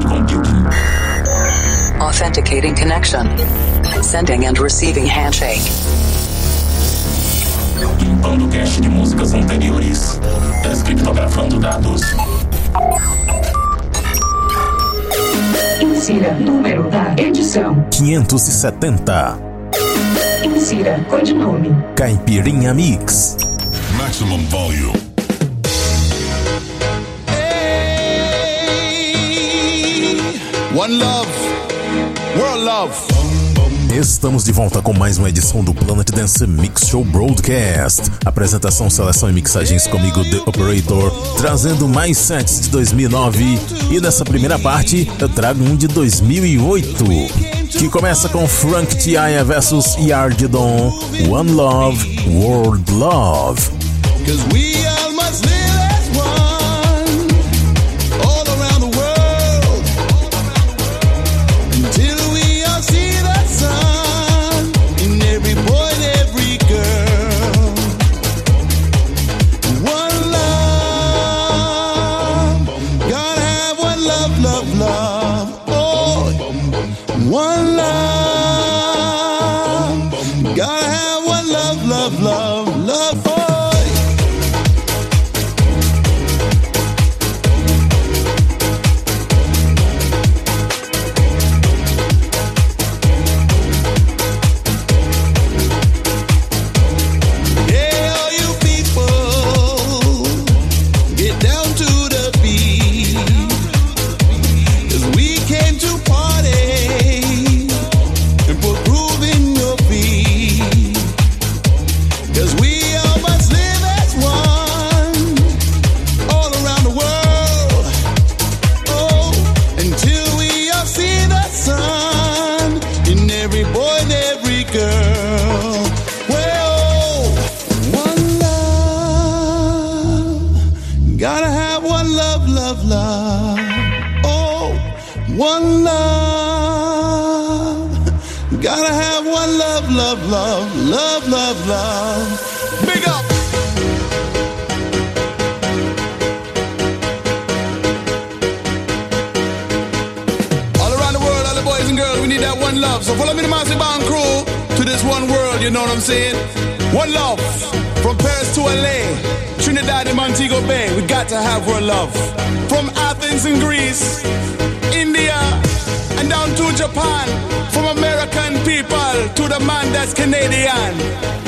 cloud computing. Authenticating connection. Sending and receiving handshake. Limpando cache de músicas anteriores. Descriptografando dados. Insira número da edição. 570. Insira codinome. Caipirinha Mix. Maximum volume. One love. World love. Estamos de volta com mais uma edição do Planet Dance Mix Show Broadcast. Apresentação, seleção e mixagens comigo, The Operator, trazendo mais sets de 2009. E nessa primeira parte, eu trago um de 2008, que começa com Frank Tiaia versus Yard Don, One Love, World Love. 'Cause we love, love, love, love, love. Big up. All around the world, all the boys and girls, we need that one love. So follow me, the Massive Band crew, to this one world, you know what I'm saying? One love. From Paris to LA, Trinidad and Montego Bay, we got to have one love. From Athens in Greece, India, and down to Japan. From American people to the man that's Canadian.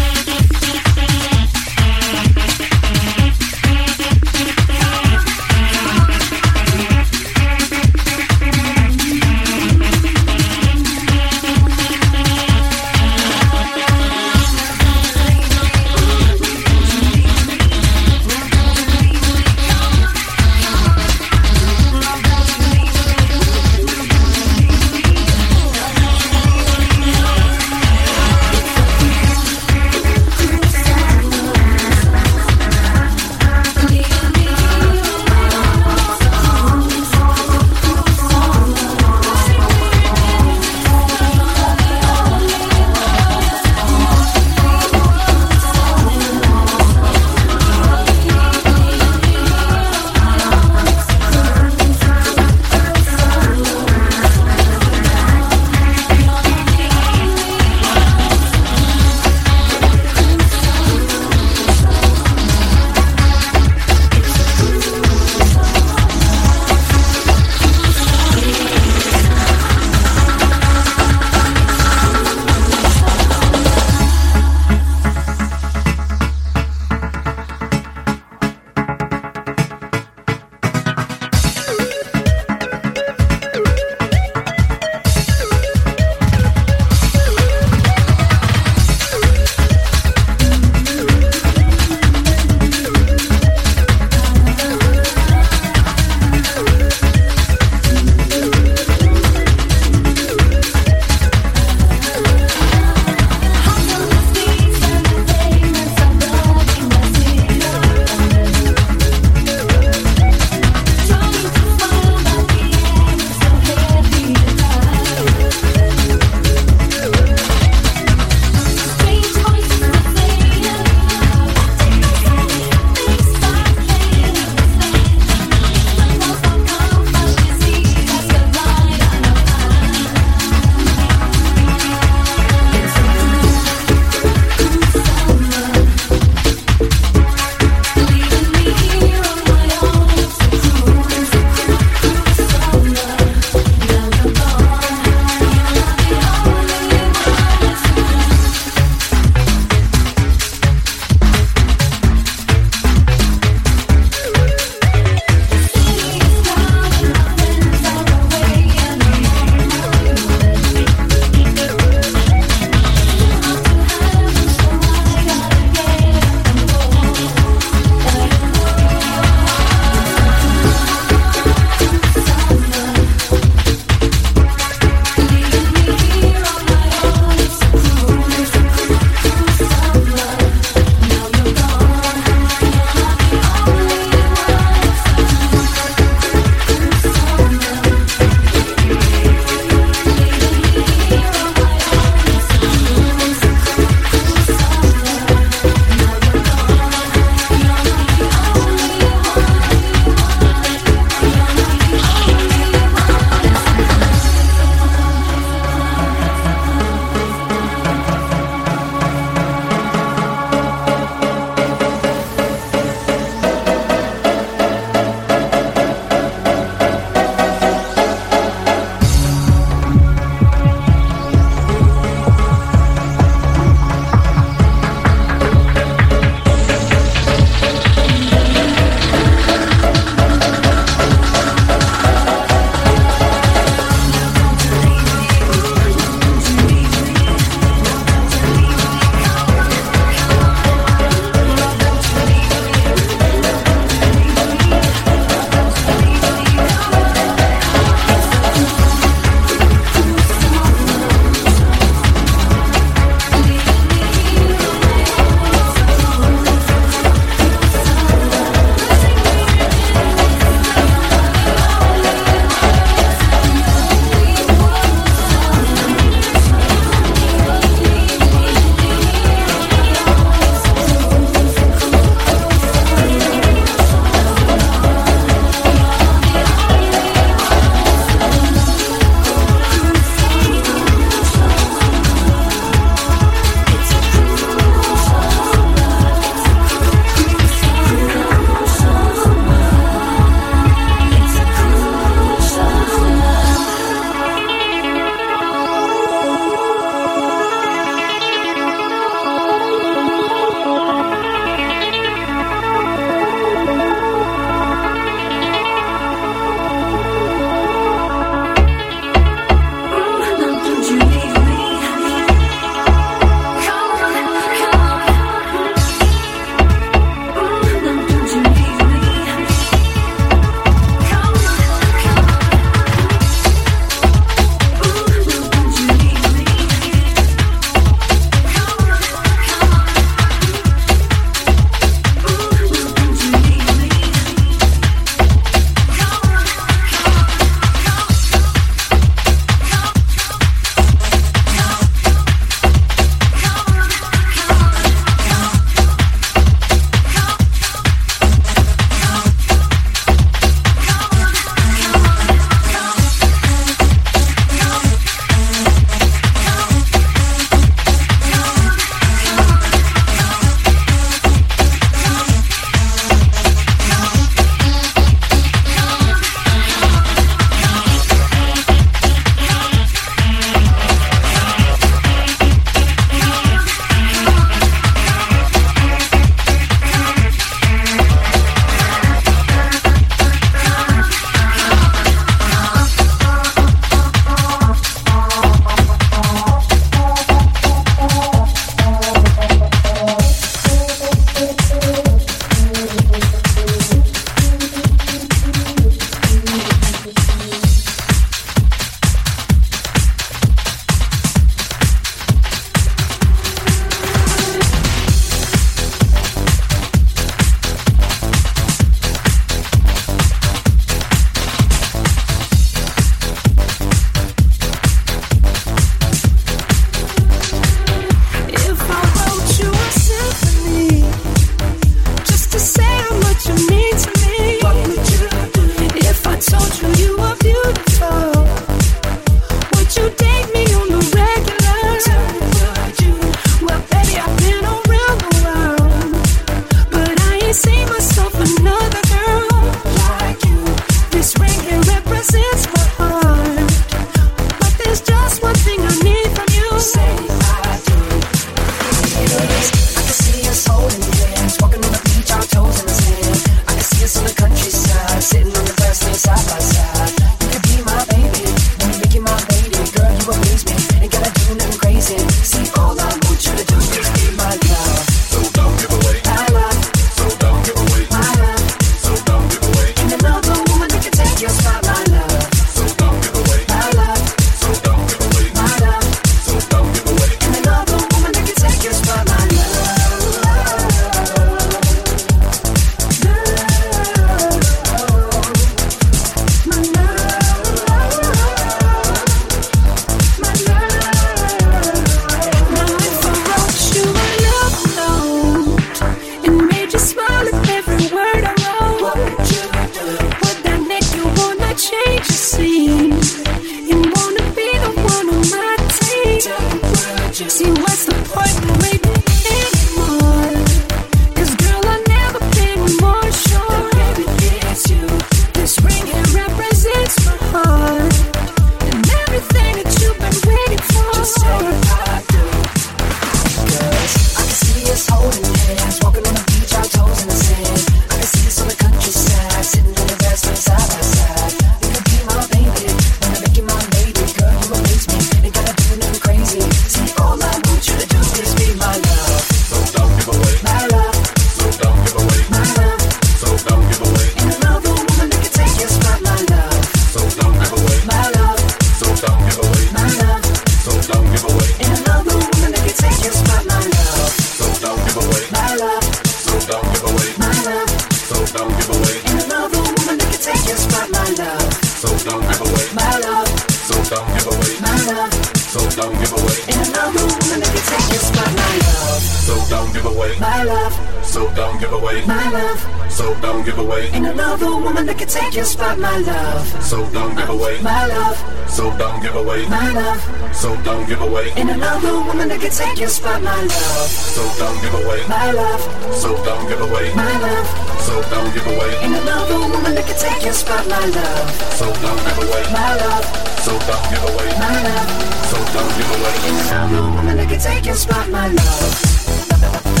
Love. So don't give away. Ain't another woman that can take your spot, my love. So don't give away my love. So don't give away my love. So don't give away. Ain't another woman that can take your spot, my love. So don't give away my love. So don't give away my love. So don't give away. Ain't another woman that can take your spot, my love. So don't give away my love. So don't give away my love. So don't give away. Ain't another woman that can take your spot, my love.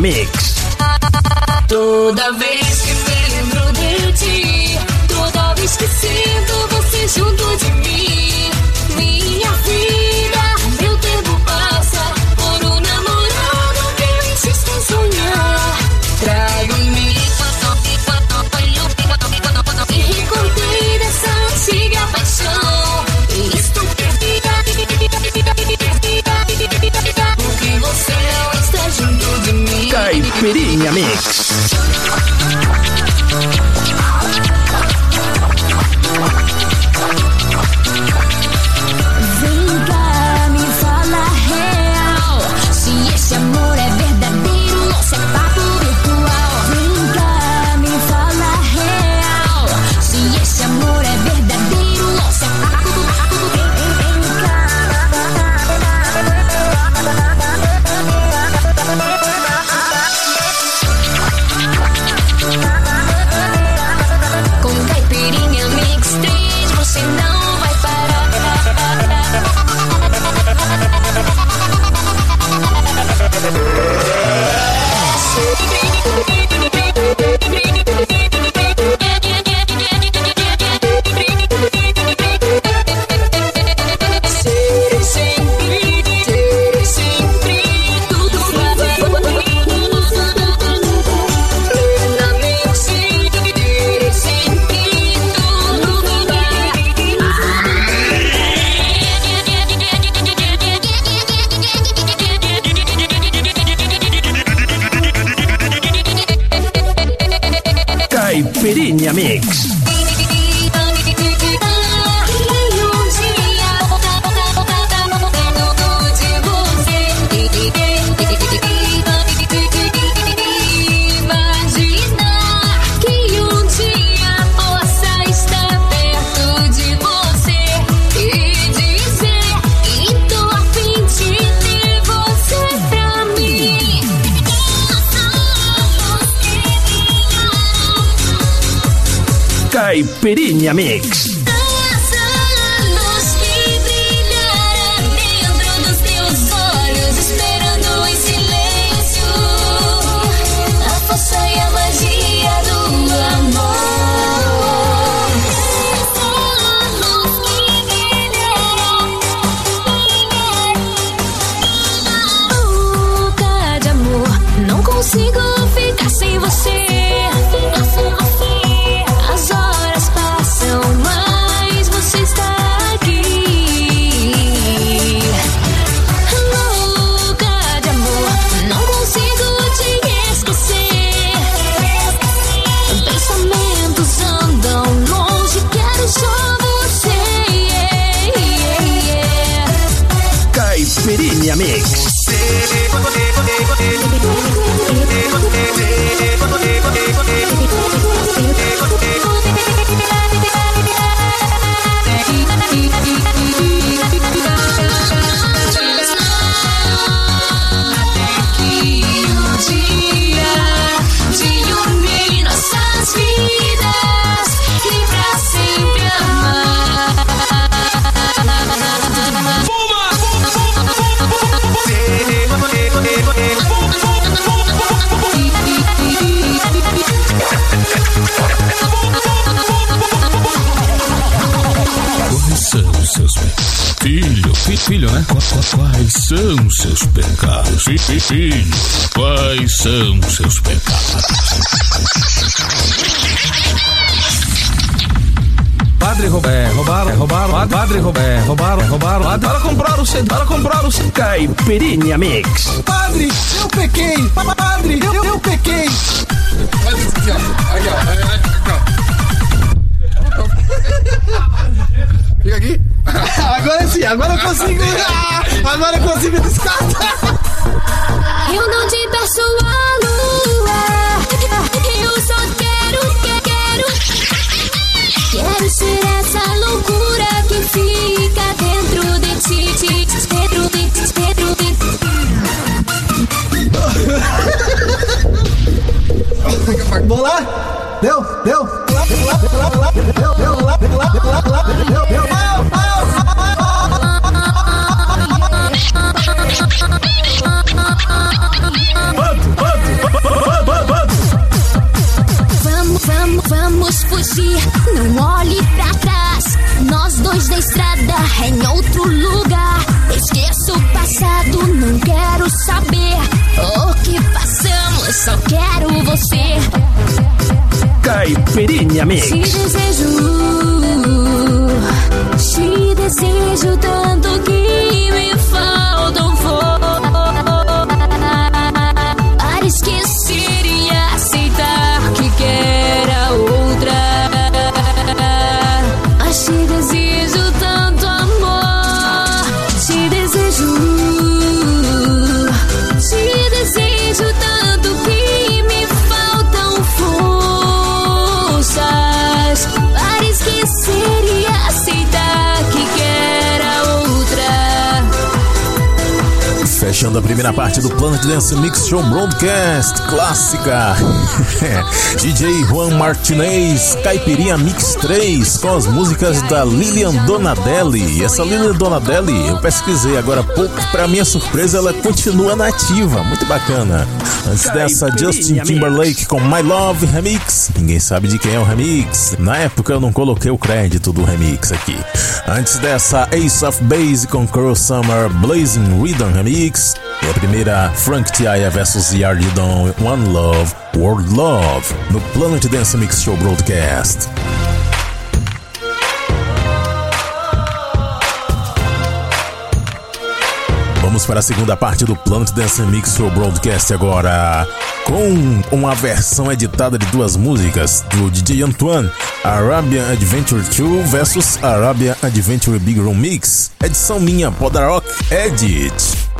Mix. Mix. Filho, fi- filho, né? Qua- qua- Quais são os seus pecados? Fi- fi- Filho, quais são os seus pecados? Padre roub- é, roubaram, é, roubaram, padre, padre roub- é, roubaram, é, roubaram, padre, para comprar o CD, para comprar o CD. Caipirinha Mix. Padre, eu pequei! Padre, eu, eu pequei! Fica aqui. Agora sim, agora eu consigo. Agora eu consigo descartar! Eu não te peço a lua, eu só quero, que- quero, quero ser essa loucura que fica dentro de ti, ti- dentro de ti, dentro de Vou lá! Deu, deu, deu, deu, saber o que passamos, só quero você. Caipirinha Mix. Te desejo, te desejo tanto que Fechando a primeira parte do Planet Dance Mix Show Broadcast clássica. DJ Juan Martinez, Caipirinha Mix 3, com as músicas da Lilian Donadelli. E essa Lilian Donadelli, eu pesquisei agora há pouco, pra minha surpresa, ela continua nativa. Muito bacana. Antes dessa, Justin Timberlake com My Love Remix. Ninguém sabe de quem é o remix. Na época eu não coloquei o crédito do remix aqui. Antes dessa, Ace of Base com Curl Summer Blazing Rhythm Remix. E a primeira, Frank Tiaya vs Yardidon One Love, World Love, no Planet Dance Mix Show Broadcast. Vamos para a segunda parte do Planet Dance Mix Show Broadcast agora, com uma versão editada de duas músicas do DJ Antoine, Arabian Adventure 2 versus Arabian Adventure Big Room Mix, edição minha, Podarock Edit.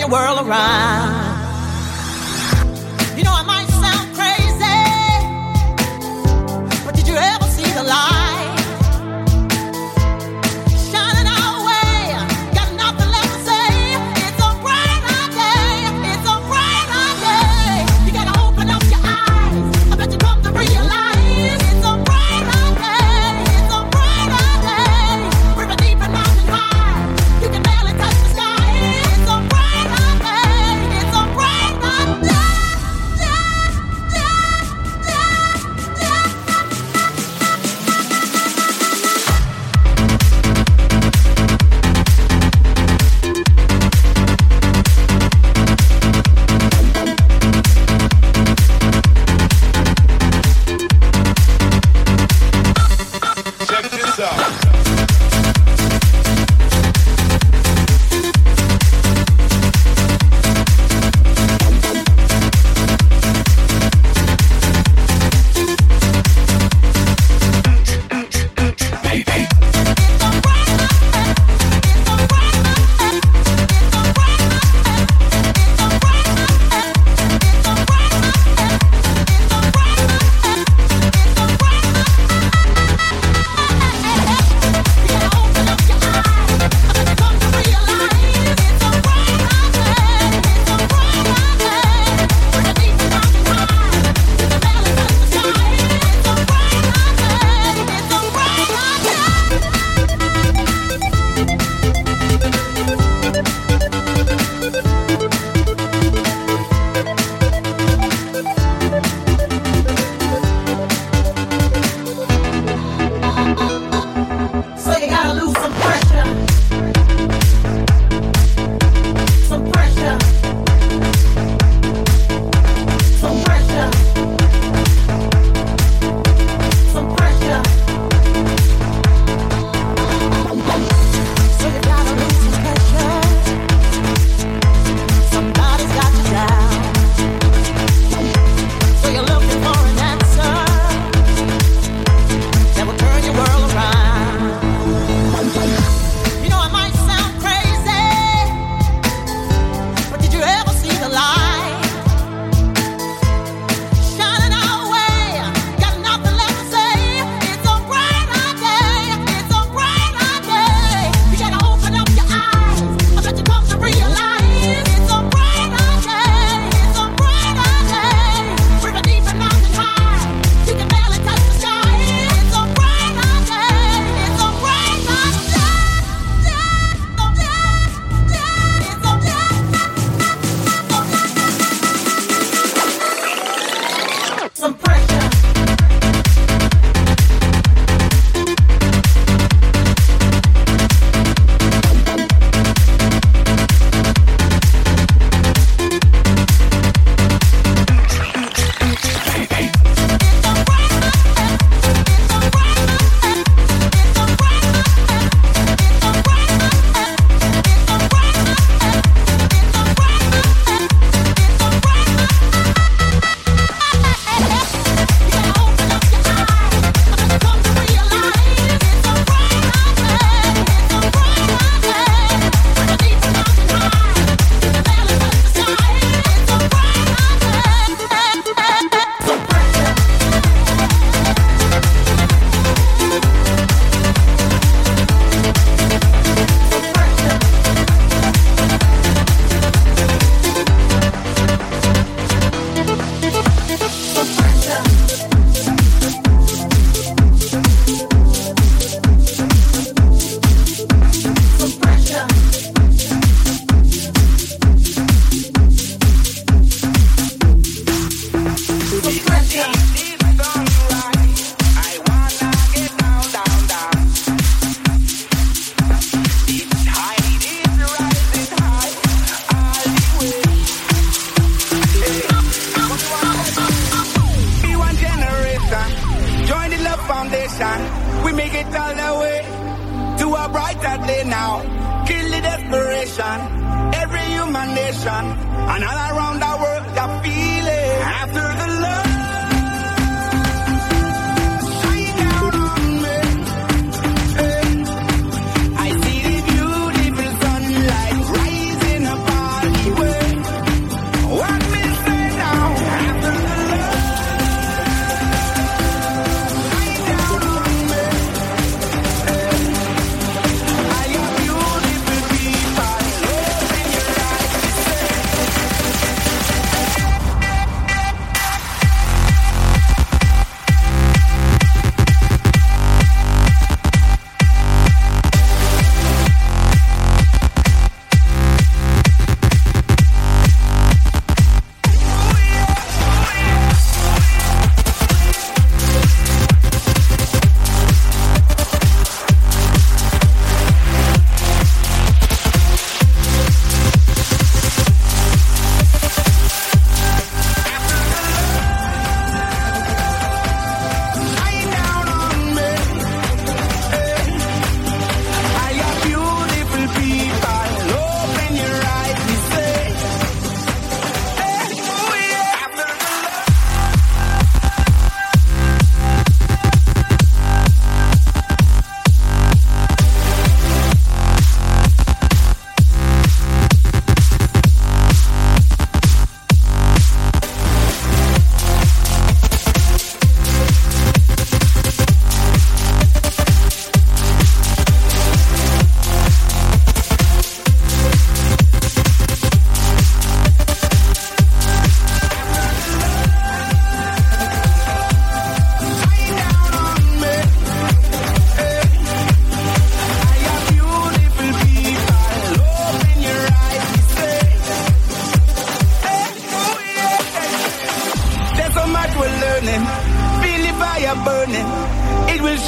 Turn your world around.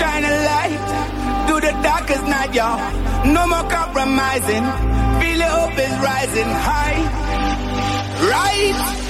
Shine a light through the darkest night, y'all. No more compromising. Feel your hope is rising high. Right.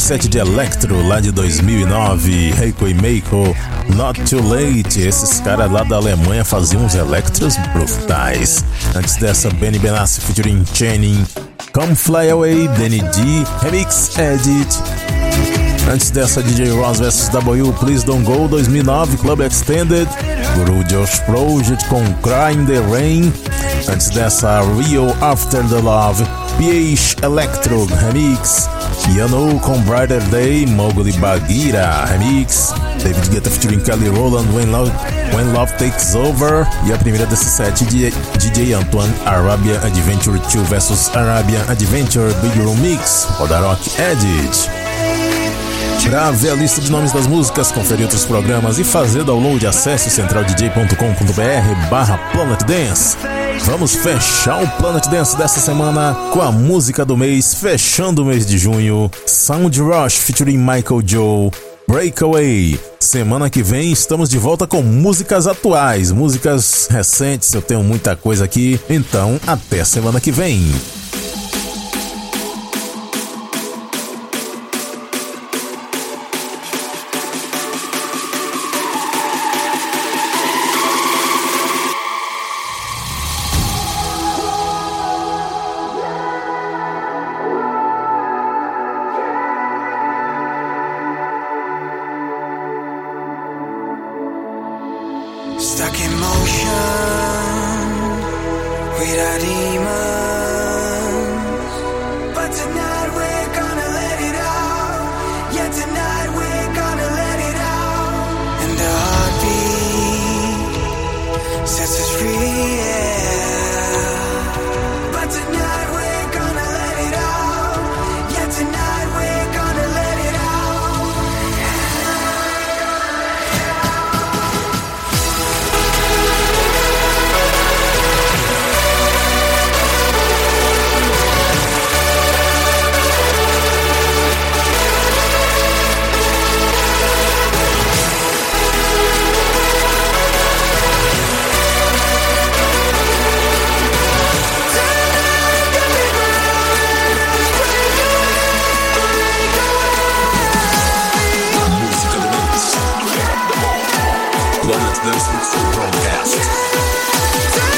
Set de Electro lá de 2009, Heiko e Meiko, Not Too Late. Esses caras lá da Alemanha faziam uns Electros brutais. Antes dessa, Benny Benassi featuring Channing, Come Fly Away, Danny D, Remix Edit. Antes dessa, DJ Ross vs W, Please Don't Go 2009, Club Extended, Guru Josh Project com Cry in the Rain. Antes dessa, Rio After the Love, PH Electro Remix. Yano com Brighter Day, Mowgli Bagheera Remix, David Guetta featuring Kelly Rowland, When Love, When Love Takes Over, e a primeira desse set de DJ Antoine Arabian Adventure 2 vs Arabian Adventure Big Room Mix, Rock Edit. Pra ver a lista de nomes das músicas, conferir outros programas e fazer download, acesse centraldj.com.br barra Planet Dance. Vamos fechar o Planet Dance dessa semana com a música do mês, fechando o mês de junho, Sound Rush featuring Michael Joe, Breakaway. Semana que vem estamos de volta com músicas atuais, músicas recentes, eu tenho muita coisa aqui, então até semana que vem. Planet Dance Broadcast.